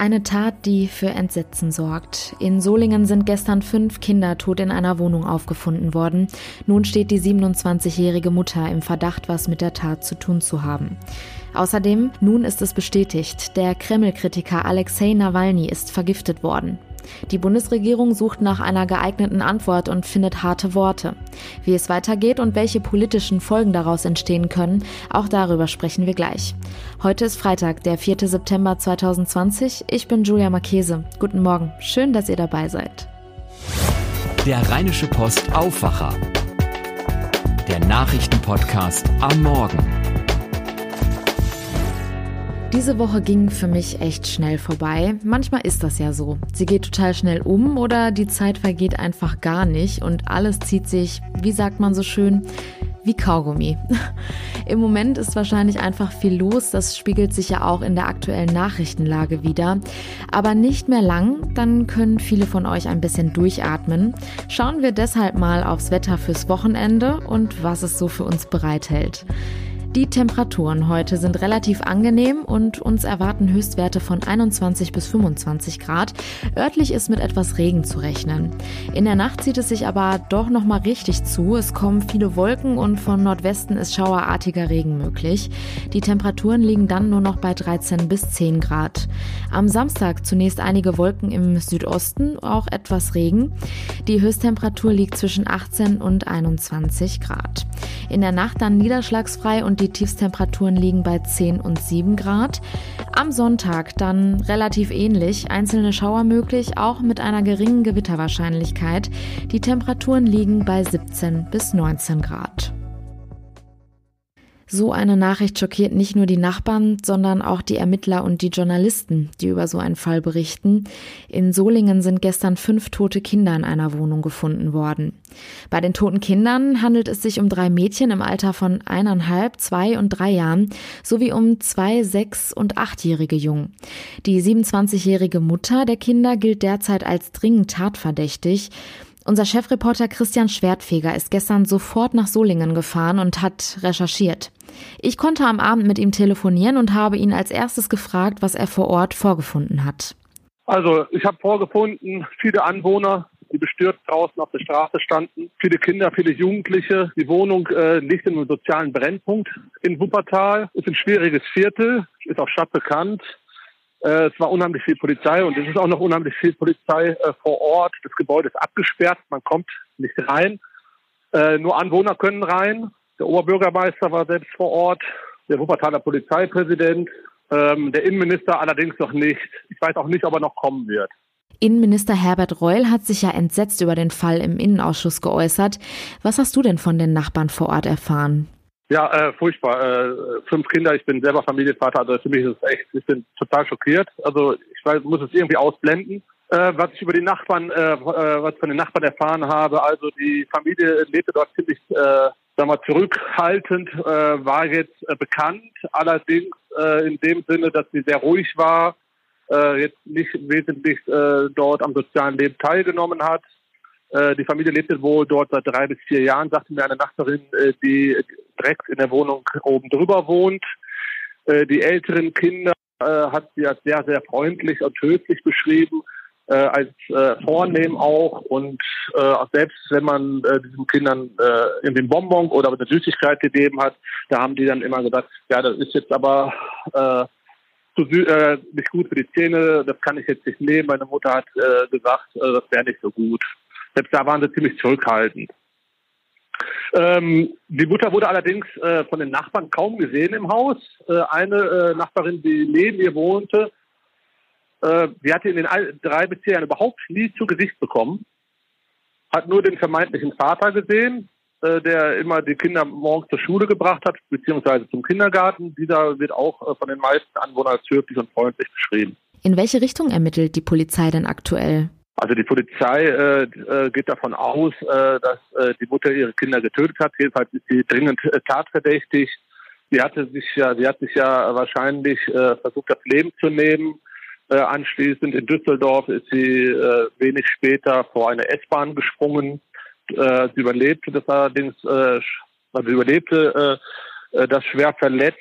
Eine Tat, die für Entsetzen sorgt. In Solingen sind gestern fünf Kinder tot in einer Wohnung aufgefunden worden. Nun steht die 27-jährige Mutter im Verdacht, was mit der Tat zu tun zu haben. Außerdem, nun ist es bestätigt, der Kreml-Kritiker Alexei Nawalny ist vergiftet worden. Die Bundesregierung sucht nach einer geeigneten Antwort und findet harte Worte. Wie es weitergeht und welche politischen Folgen daraus entstehen können, auch darüber sprechen wir gleich. Heute ist Freitag, der 4. September 2020. Ich bin Julia Marchese. Guten Morgen. Schön, dass ihr dabei seid. Der Rheinische Post Aufwacher. Der Nachrichtenpodcast am Morgen. Diese Woche ging für mich echt schnell vorbei. Manchmal ist das ja so. Sie geht total schnell um oder die Zeit vergeht einfach gar nicht und alles zieht sich, wie sagt man so schön, wie Kaugummi. Im Moment ist wahrscheinlich einfach viel los, das spiegelt sich ja auch in der aktuellen Nachrichtenlage wieder. Aber nicht mehr lang, dann können viele von euch ein bisschen durchatmen. Schauen wir deshalb mal aufs Wetter fürs Wochenende und was es so für uns bereithält. Die Temperaturen heute sind relativ angenehm und uns erwarten Höchstwerte von 21 bis 25 Grad. Örtlich ist mit etwas Regen zu rechnen. In der Nacht zieht es sich aber doch noch mal richtig zu. Es kommen viele Wolken und von Nordwesten ist schauerartiger Regen möglich. Die Temperaturen liegen dann nur noch bei 13 bis 10 Grad. Am Samstag zunächst einige Wolken im Südosten, auch etwas Regen. Die Höchsttemperatur liegt zwischen 18 und 21 Grad. In der Nacht dann niederschlagsfrei und die Tiefstemperaturen liegen bei 10 und 7 Grad. Am Sonntag dann relativ ähnlich, einzelne Schauer möglich, auch mit einer geringen Gewitterwahrscheinlichkeit. Die Temperaturen liegen bei 17 bis 19 Grad. So eine Nachricht schockiert nicht nur die Nachbarn, sondern auch die Ermittler und die Journalisten, die über so einen Fall berichten. In Solingen sind gestern fünf tote Kinder in einer Wohnung gefunden worden. Bei den toten Kindern handelt es sich um drei Mädchen im Alter von eineinhalb, zwei und drei Jahren sowie um zwei, sechs und achtjährige Jungen. Die 27-jährige Mutter der Kinder gilt derzeit als dringend tatverdächtig. Unser Chefreporter Christian Schwertfeger ist gestern sofort nach Solingen gefahren und hat recherchiert. Ich konnte am Abend mit ihm telefonieren und habe ihn als erstes gefragt, was er vor Ort vorgefunden hat. Also ich habe vorgefunden, viele Anwohner, die bestürzt draußen auf der Straße standen, viele Kinder, viele Jugendliche. Die Wohnung äh, liegt in einem sozialen Brennpunkt in Wuppertal, ist ein schwieriges Viertel, ist auch stadtbekannt. Äh, es war unheimlich viel Polizei und es ist auch noch unheimlich viel Polizei äh, vor Ort. Das Gebäude ist abgesperrt, man kommt nicht rein. Äh, nur Anwohner können rein. Der Oberbürgermeister war selbst vor Ort, der Wuppertaler Polizeipräsident, ähm, der Innenminister allerdings noch nicht. Ich weiß auch nicht, ob er noch kommen wird. Innenminister Herbert Reul hat sich ja entsetzt über den Fall im Innenausschuss geäußert. Was hast du denn von den Nachbarn vor Ort erfahren? Ja, äh, furchtbar. Äh, fünf Kinder, ich bin selber Familienvater, also für mich ist es echt, ich bin total schockiert. Also ich weiß, muss es irgendwie ausblenden. Äh, was ich über die Nachbarn, äh, äh, was von den Nachbarn erfahren habe, also die Familie lebte dort ziemlich äh, sagen wir, zurückhaltend, äh, war jetzt äh, bekannt, allerdings äh, in dem Sinne, dass sie sehr ruhig war, äh, jetzt nicht wesentlich äh, dort am sozialen Leben teilgenommen hat. Äh, die Familie lebte wohl dort seit drei bis vier Jahren, sagte mir eine Nachbarin, äh, die direkt in der Wohnung oben drüber wohnt. Äh, die älteren Kinder äh, hat sie als sehr, sehr freundlich und höflich beschrieben äh, als äh, vornehm auch und äh, selbst wenn man äh, diesen Kindern in den Bonbon oder eine Süßigkeit gegeben hat, da haben die dann immer gesagt, ja, das ist jetzt aber zu, nicht gut für die Zähne, das kann ich jetzt nicht nehmen. Meine Mutter hat gesagt, das wäre nicht so gut. Selbst da waren sie ziemlich zurückhaltend. Ähm, die Mutter wurde allerdings äh, von den Nachbarn kaum gesehen im Haus. Äh, eine äh, Nachbarin, die neben ihr wohnte, äh, sie hatte in den drei bis vier Jahren überhaupt nie zu Gesicht bekommen, hat nur den vermeintlichen Vater gesehen, äh, der immer die Kinder morgens zur Schule gebracht hat, beziehungsweise zum Kindergarten. Dieser wird auch äh, von den meisten Anwohnern als höflich und freundlich beschrieben. In welche Richtung ermittelt die Polizei denn aktuell? Also die Polizei äh, äh, geht davon aus, äh, dass äh, die Mutter ihre Kinder getötet hat. Jedenfalls ist sie dringend äh, tatverdächtig. Sie hatte sich ja, sie hat sich ja wahrscheinlich äh, versucht, das Leben zu nehmen. Äh, anschließend in Düsseldorf ist sie äh, wenig später vor eine S-Bahn gesprungen. Äh, sie überlebte das allerdings, äh, also sie überlebte äh, äh, das schwer verletzt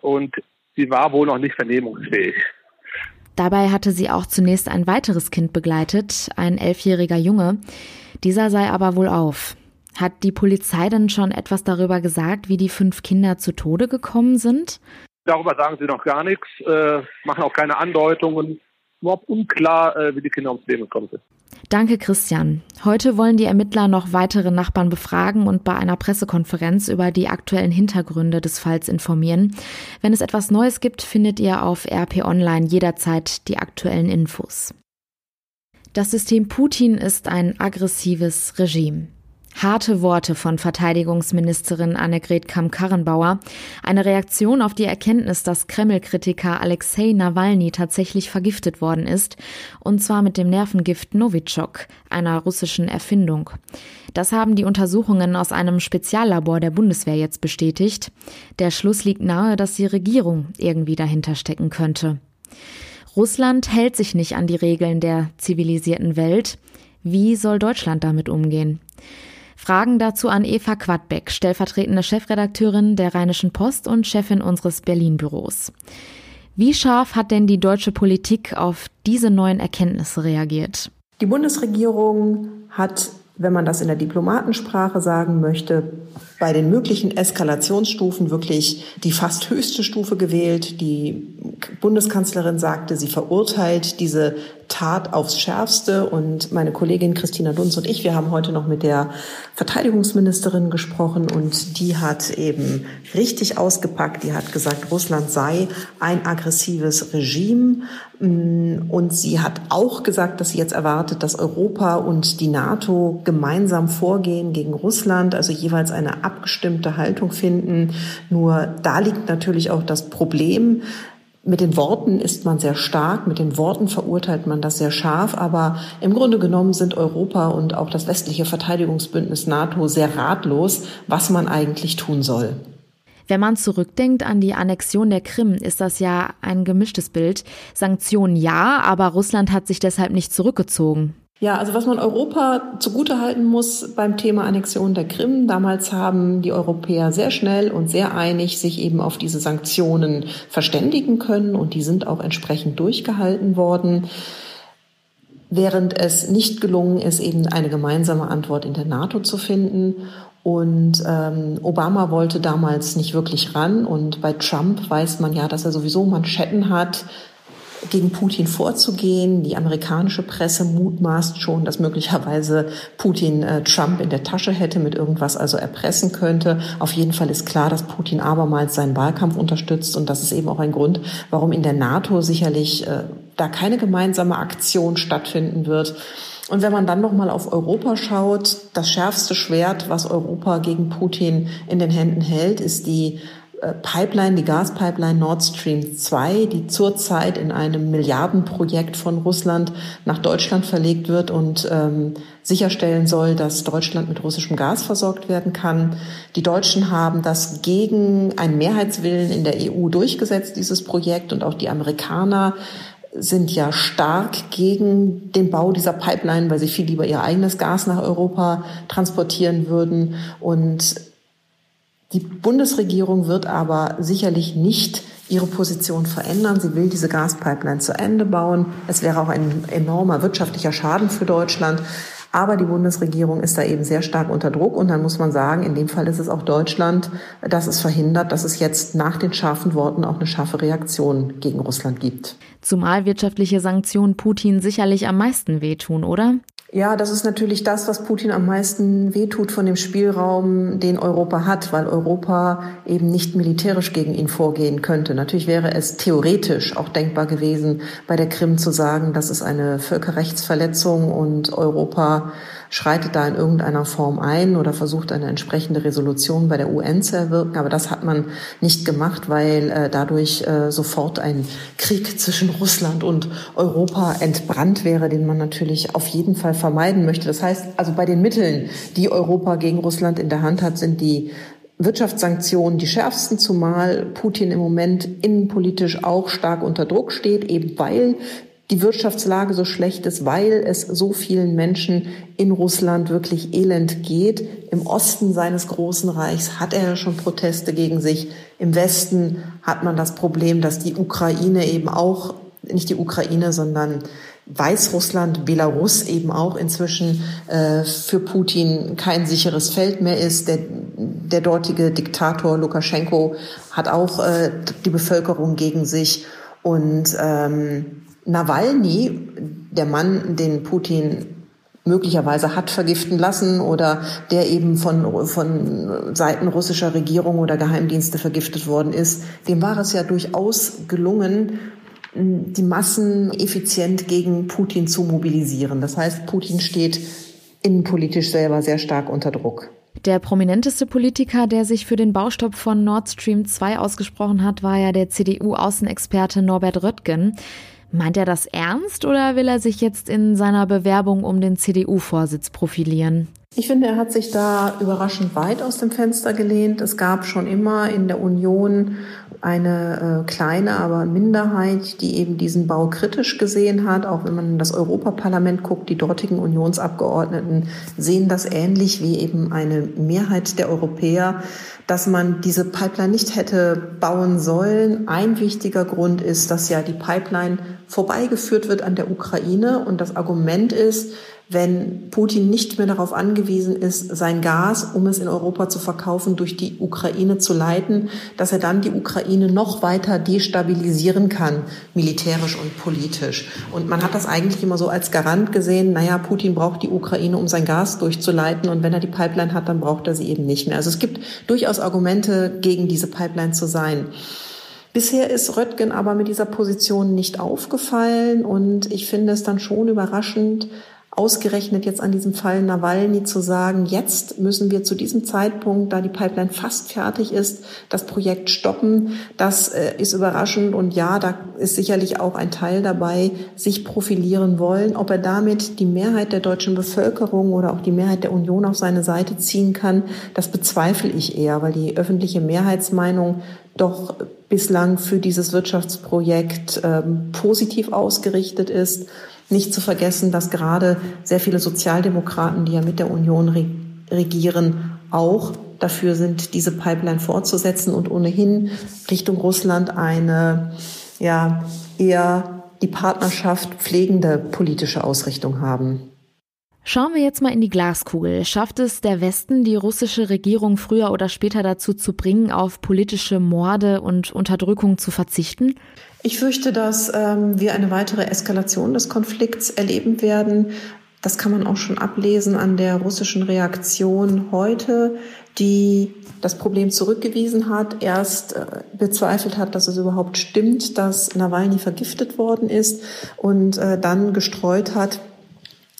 und sie war wohl noch nicht vernehmungsfähig. Dabei hatte sie auch zunächst ein weiteres Kind begleitet, ein elfjähriger Junge. Dieser sei aber wohl auf. Hat die Polizei denn schon etwas darüber gesagt, wie die fünf Kinder zu Tode gekommen sind? Darüber sagen sie noch gar nichts, äh, machen auch keine Andeutungen. Überhaupt unklar, äh, wie die Kinder ums Leben gekommen sind. Danke, Christian. Heute wollen die Ermittler noch weitere Nachbarn befragen und bei einer Pressekonferenz über die aktuellen Hintergründe des Falls informieren. Wenn es etwas Neues gibt, findet ihr auf RP Online jederzeit die aktuellen Infos. Das System Putin ist ein aggressives Regime. Harte Worte von Verteidigungsministerin Annegret Kamm-Karrenbauer. Eine Reaktion auf die Erkenntnis, dass Kreml-Kritiker Alexei Nawalny tatsächlich vergiftet worden ist. Und zwar mit dem Nervengift Novichok, einer russischen Erfindung. Das haben die Untersuchungen aus einem Speziallabor der Bundeswehr jetzt bestätigt. Der Schluss liegt nahe, dass die Regierung irgendwie dahinter stecken könnte. Russland hält sich nicht an die Regeln der zivilisierten Welt. Wie soll Deutschland damit umgehen? Fragen dazu an Eva Quadbeck, stellvertretende Chefredakteurin der Rheinischen Post und Chefin unseres Berlin-Büros. Wie scharf hat denn die deutsche Politik auf diese neuen Erkenntnisse reagiert? Die Bundesregierung hat, wenn man das in der Diplomatensprache sagen möchte, bei den möglichen Eskalationsstufen wirklich die fast höchste Stufe gewählt. Die Bundeskanzlerin sagte, sie verurteilt diese Tat aufs Schärfste. Und meine Kollegin Christina Dunz und ich, wir haben heute noch mit der Verteidigungsministerin gesprochen und die hat eben richtig ausgepackt. Die hat gesagt, Russland sei ein aggressives Regime. Und sie hat auch gesagt, dass sie jetzt erwartet, dass Europa und die NATO gemeinsam vorgehen gegen Russland, also jeweils eine abgestimmte Haltung finden. Nur da liegt natürlich auch das Problem, mit den Worten ist man sehr stark, mit den Worten verurteilt man das sehr scharf, aber im Grunde genommen sind Europa und auch das westliche Verteidigungsbündnis NATO sehr ratlos, was man eigentlich tun soll. Wenn man zurückdenkt an die Annexion der Krim, ist das ja ein gemischtes Bild. Sanktionen ja, aber Russland hat sich deshalb nicht zurückgezogen. Ja, also was man Europa zugutehalten muss beim Thema Annexion der Krim, damals haben die Europäer sehr schnell und sehr einig sich eben auf diese Sanktionen verständigen können und die sind auch entsprechend durchgehalten worden, während es nicht gelungen ist, eben eine gemeinsame Antwort in der NATO zu finden. Und ähm, Obama wollte damals nicht wirklich ran und bei Trump weiß man ja, dass er sowieso Manschetten hat, gegen Putin vorzugehen. Die amerikanische Presse mutmaßt schon, dass möglicherweise Putin äh, Trump in der Tasche hätte, mit irgendwas also erpressen könnte. Auf jeden Fall ist klar, dass Putin abermals seinen Wahlkampf unterstützt und das ist eben auch ein Grund, warum in der NATO sicherlich äh, da keine gemeinsame Aktion stattfinden wird. Und wenn man dann noch mal auf Europa schaut, das schärfste Schwert, was Europa gegen Putin in den Händen hält, ist die Pipeline, die Gaspipeline Nord Stream 2, die zurzeit in einem Milliardenprojekt von Russland nach Deutschland verlegt wird und ähm, sicherstellen soll, dass Deutschland mit russischem Gas versorgt werden kann. Die Deutschen haben das gegen einen Mehrheitswillen in der EU durchgesetzt, dieses Projekt, und auch die Amerikaner sind ja stark gegen den Bau dieser Pipeline, weil sie viel lieber ihr eigenes Gas nach Europa transportieren würden. Und die Bundesregierung wird aber sicherlich nicht ihre Position verändern. Sie will diese Gaspipeline zu Ende bauen. Es wäre auch ein enormer wirtschaftlicher Schaden für Deutschland. Aber die Bundesregierung ist da eben sehr stark unter Druck. Und dann muss man sagen, in dem Fall ist es auch Deutschland, das es verhindert, dass es jetzt nach den scharfen Worten auch eine scharfe Reaktion gegen Russland gibt. Zumal wirtschaftliche Sanktionen Putin sicherlich am meisten wehtun, oder? Ja, das ist natürlich das, was Putin am meisten wehtut von dem Spielraum, den Europa hat, weil Europa eben nicht militärisch gegen ihn vorgehen könnte. Natürlich wäre es theoretisch auch denkbar gewesen, bei der Krim zu sagen, das ist eine Völkerrechtsverletzung und Europa schreitet da in irgendeiner Form ein oder versucht eine entsprechende Resolution bei der UN zu erwirken. Aber das hat man nicht gemacht, weil äh, dadurch äh, sofort ein Krieg zwischen Russland und Europa entbrannt wäre, den man natürlich auf jeden Fall vermeiden möchte. Das heißt, also bei den Mitteln, die Europa gegen Russland in der Hand hat, sind die Wirtschaftssanktionen die schärfsten, zumal Putin im Moment innenpolitisch auch stark unter Druck steht, eben weil die Wirtschaftslage so schlecht ist, weil es so vielen Menschen in Russland wirklich elend geht. Im Osten seines großen Reichs hat er ja schon Proteste gegen sich. Im Westen hat man das Problem, dass die Ukraine eben auch, nicht die Ukraine, sondern Weißrussland, Belarus eben auch inzwischen äh, für Putin kein sicheres Feld mehr ist. Der, der dortige Diktator Lukaschenko hat auch äh, die Bevölkerung gegen sich. Und ähm, Nawalny, der Mann, den Putin möglicherweise hat vergiften lassen oder der eben von, von Seiten russischer Regierung oder Geheimdienste vergiftet worden ist, dem war es ja durchaus gelungen, die Massen effizient gegen Putin zu mobilisieren. Das heißt, Putin steht innenpolitisch selber sehr stark unter Druck. Der prominenteste Politiker, der sich für den Baustopp von Nord Stream 2 ausgesprochen hat, war ja der CDU-Außenexperte Norbert Röttgen. Meint er das ernst oder will er sich jetzt in seiner Bewerbung um den CDU-Vorsitz profilieren? Ich finde, er hat sich da überraschend weit aus dem Fenster gelehnt. Es gab schon immer in der Union eine äh, kleine, aber Minderheit, die eben diesen Bau kritisch gesehen hat. Auch wenn man in das Europaparlament guckt, die dortigen Unionsabgeordneten sehen das ähnlich wie eben eine Mehrheit der Europäer, dass man diese Pipeline nicht hätte bauen sollen. Ein wichtiger Grund ist, dass ja die Pipeline vorbeigeführt wird an der Ukraine und das Argument ist, wenn Putin nicht mehr darauf angewiesen ist, sein Gas, um es in Europa zu verkaufen, durch die Ukraine zu leiten, dass er dann die Ukraine noch weiter destabilisieren kann, militärisch und politisch. Und man hat das eigentlich immer so als Garant gesehen, naja, Putin braucht die Ukraine, um sein Gas durchzuleiten und wenn er die Pipeline hat, dann braucht er sie eben nicht mehr. Also es gibt durchaus Argumente, gegen diese Pipeline zu sein. Bisher ist Röttgen aber mit dieser Position nicht aufgefallen und ich finde es dann schon überraschend, ausgerechnet jetzt an diesem Fall Nawalny zu sagen, jetzt müssen wir zu diesem Zeitpunkt, da die Pipeline fast fertig ist, das Projekt stoppen. Das äh, ist überraschend und ja, da ist sicherlich auch ein Teil dabei, sich profilieren wollen. Ob er damit die Mehrheit der deutschen Bevölkerung oder auch die Mehrheit der Union auf seine Seite ziehen kann, das bezweifle ich eher, weil die öffentliche Mehrheitsmeinung doch bislang für dieses Wirtschaftsprojekt ähm, positiv ausgerichtet ist. Nicht zu vergessen, dass gerade sehr viele Sozialdemokraten, die ja mit der Union regieren, auch dafür sind, diese Pipeline fortzusetzen und ohnehin Richtung Russland eine ja eher die Partnerschaft pflegende politische Ausrichtung haben. Schauen wir jetzt mal in die Glaskugel. Schafft es der Westen, die russische Regierung früher oder später dazu zu bringen, auf politische Morde und Unterdrückung zu verzichten? Ich fürchte, dass ähm, wir eine weitere Eskalation des Konflikts erleben werden. Das kann man auch schon ablesen an der russischen Reaktion heute, die das Problem zurückgewiesen hat, erst äh, bezweifelt hat, dass es überhaupt stimmt, dass Nawalny vergiftet worden ist und äh, dann gestreut hat,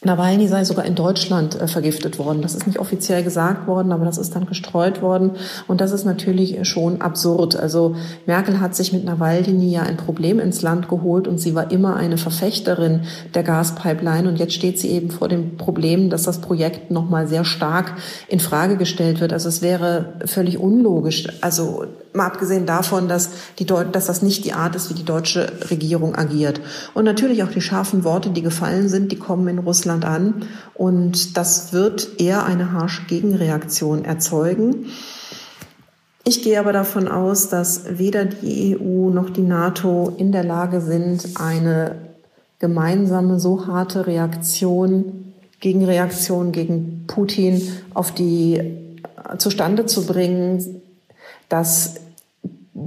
Nawalny sei sogar in Deutschland äh, vergiftet worden. Das ist nicht offiziell gesagt worden, aber das ist dann gestreut worden. Und das ist natürlich schon absurd. Also Merkel hat sich mit Nawalny ja ein Problem ins Land geholt und sie war immer eine Verfechterin der Gaspipeline. Und jetzt steht sie eben vor dem Problem, dass das Projekt nochmal sehr stark in Frage gestellt wird. Also es wäre völlig unlogisch. Also mal abgesehen davon, dass, die Deu dass das nicht die Art ist, wie die deutsche Regierung agiert. Und natürlich auch die scharfen Worte, die gefallen sind, die kommen in Russland Russland an. Und das wird eher eine harsche Gegenreaktion erzeugen. Ich gehe aber davon aus, dass weder die EU noch die NATO in der Lage sind, eine gemeinsame so harte Reaktion, Gegenreaktion gegen Putin auf die zustande zu bringen, dass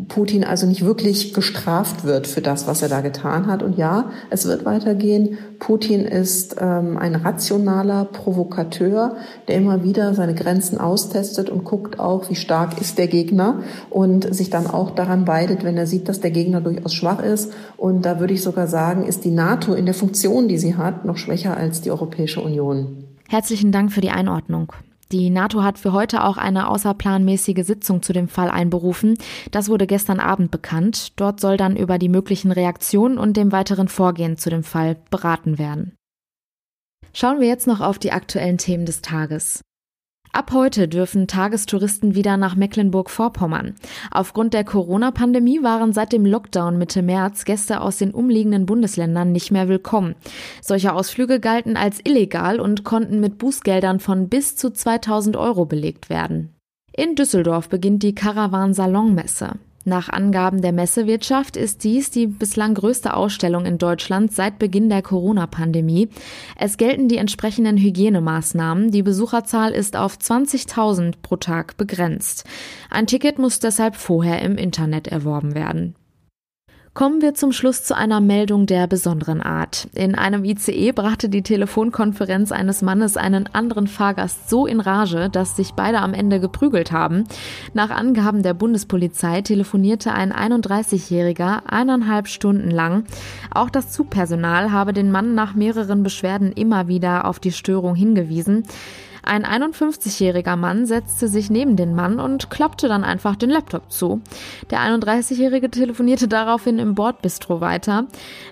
Putin also nicht wirklich gestraft wird für das, was er da getan hat. Und ja, es wird weitergehen. Putin ist ähm, ein rationaler Provokateur, der immer wieder seine Grenzen austestet und guckt auch, wie stark ist der Gegner und sich dann auch daran weidet, wenn er sieht, dass der Gegner durchaus schwach ist. Und da würde ich sogar sagen, ist die NATO in der Funktion, die sie hat, noch schwächer als die Europäische Union. Herzlichen Dank für die Einordnung. Die NATO hat für heute auch eine außerplanmäßige Sitzung zu dem Fall einberufen. Das wurde gestern Abend bekannt. Dort soll dann über die möglichen Reaktionen und dem weiteren Vorgehen zu dem Fall beraten werden. Schauen wir jetzt noch auf die aktuellen Themen des Tages. Ab heute dürfen Tagestouristen wieder nach Mecklenburg-Vorpommern. Aufgrund der Corona-Pandemie waren seit dem Lockdown Mitte März Gäste aus den umliegenden Bundesländern nicht mehr willkommen. Solche Ausflüge galten als illegal und konnten mit Bußgeldern von bis zu 2000 Euro belegt werden. In Düsseldorf beginnt die Caravan Salon Messe. Nach Angaben der Messewirtschaft ist dies die bislang größte Ausstellung in Deutschland seit Beginn der Corona-Pandemie. Es gelten die entsprechenden Hygienemaßnahmen. Die Besucherzahl ist auf 20.000 pro Tag begrenzt. Ein Ticket muss deshalb vorher im Internet erworben werden. Kommen wir zum Schluss zu einer Meldung der besonderen Art. In einem ICE brachte die Telefonkonferenz eines Mannes einen anderen Fahrgast so in Rage, dass sich beide am Ende geprügelt haben. Nach Angaben der Bundespolizei telefonierte ein 31-Jähriger eineinhalb Stunden lang. Auch das Zugpersonal habe den Mann nach mehreren Beschwerden immer wieder auf die Störung hingewiesen. Ein 51-jähriger Mann setzte sich neben den Mann und klappte dann einfach den Laptop zu. Der 31-jährige telefonierte daraufhin im Bordbistro weiter.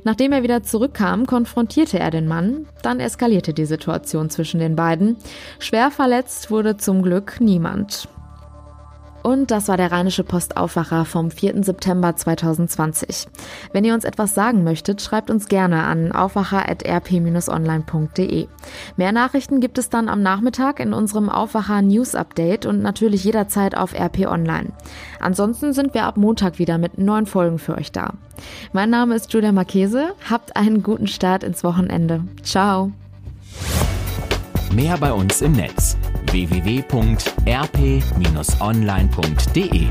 Nachdem er wieder zurückkam, konfrontierte er den Mann. Dann eskalierte die Situation zwischen den beiden. Schwer verletzt wurde zum Glück niemand. Und das war der Rheinische Postaufwacher vom 4. September 2020. Wenn ihr uns etwas sagen möchtet, schreibt uns gerne an aufwacher.rp-online.de. Mehr Nachrichten gibt es dann am Nachmittag in unserem Aufwacher News Update und natürlich jederzeit auf RP Online. Ansonsten sind wir ab Montag wieder mit neuen Folgen für euch da. Mein Name ist Julia Marchese. Habt einen guten Start ins Wochenende. Ciao. Mehr bei uns im Netz www.rp-online.de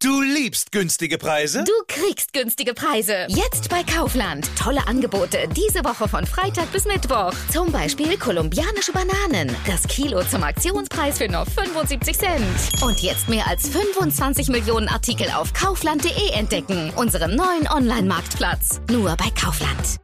Du liebst günstige Preise? Du kriegst günstige Preise. Jetzt bei Kaufland. Tolle Angebote diese Woche von Freitag bis Mittwoch. Zum Beispiel kolumbianische Bananen. Das Kilo zum Aktionspreis für nur 75 Cent. Und jetzt mehr als 25 Millionen Artikel auf kaufland.de entdecken. Unserem neuen Online-Marktplatz. Nur bei Kaufland.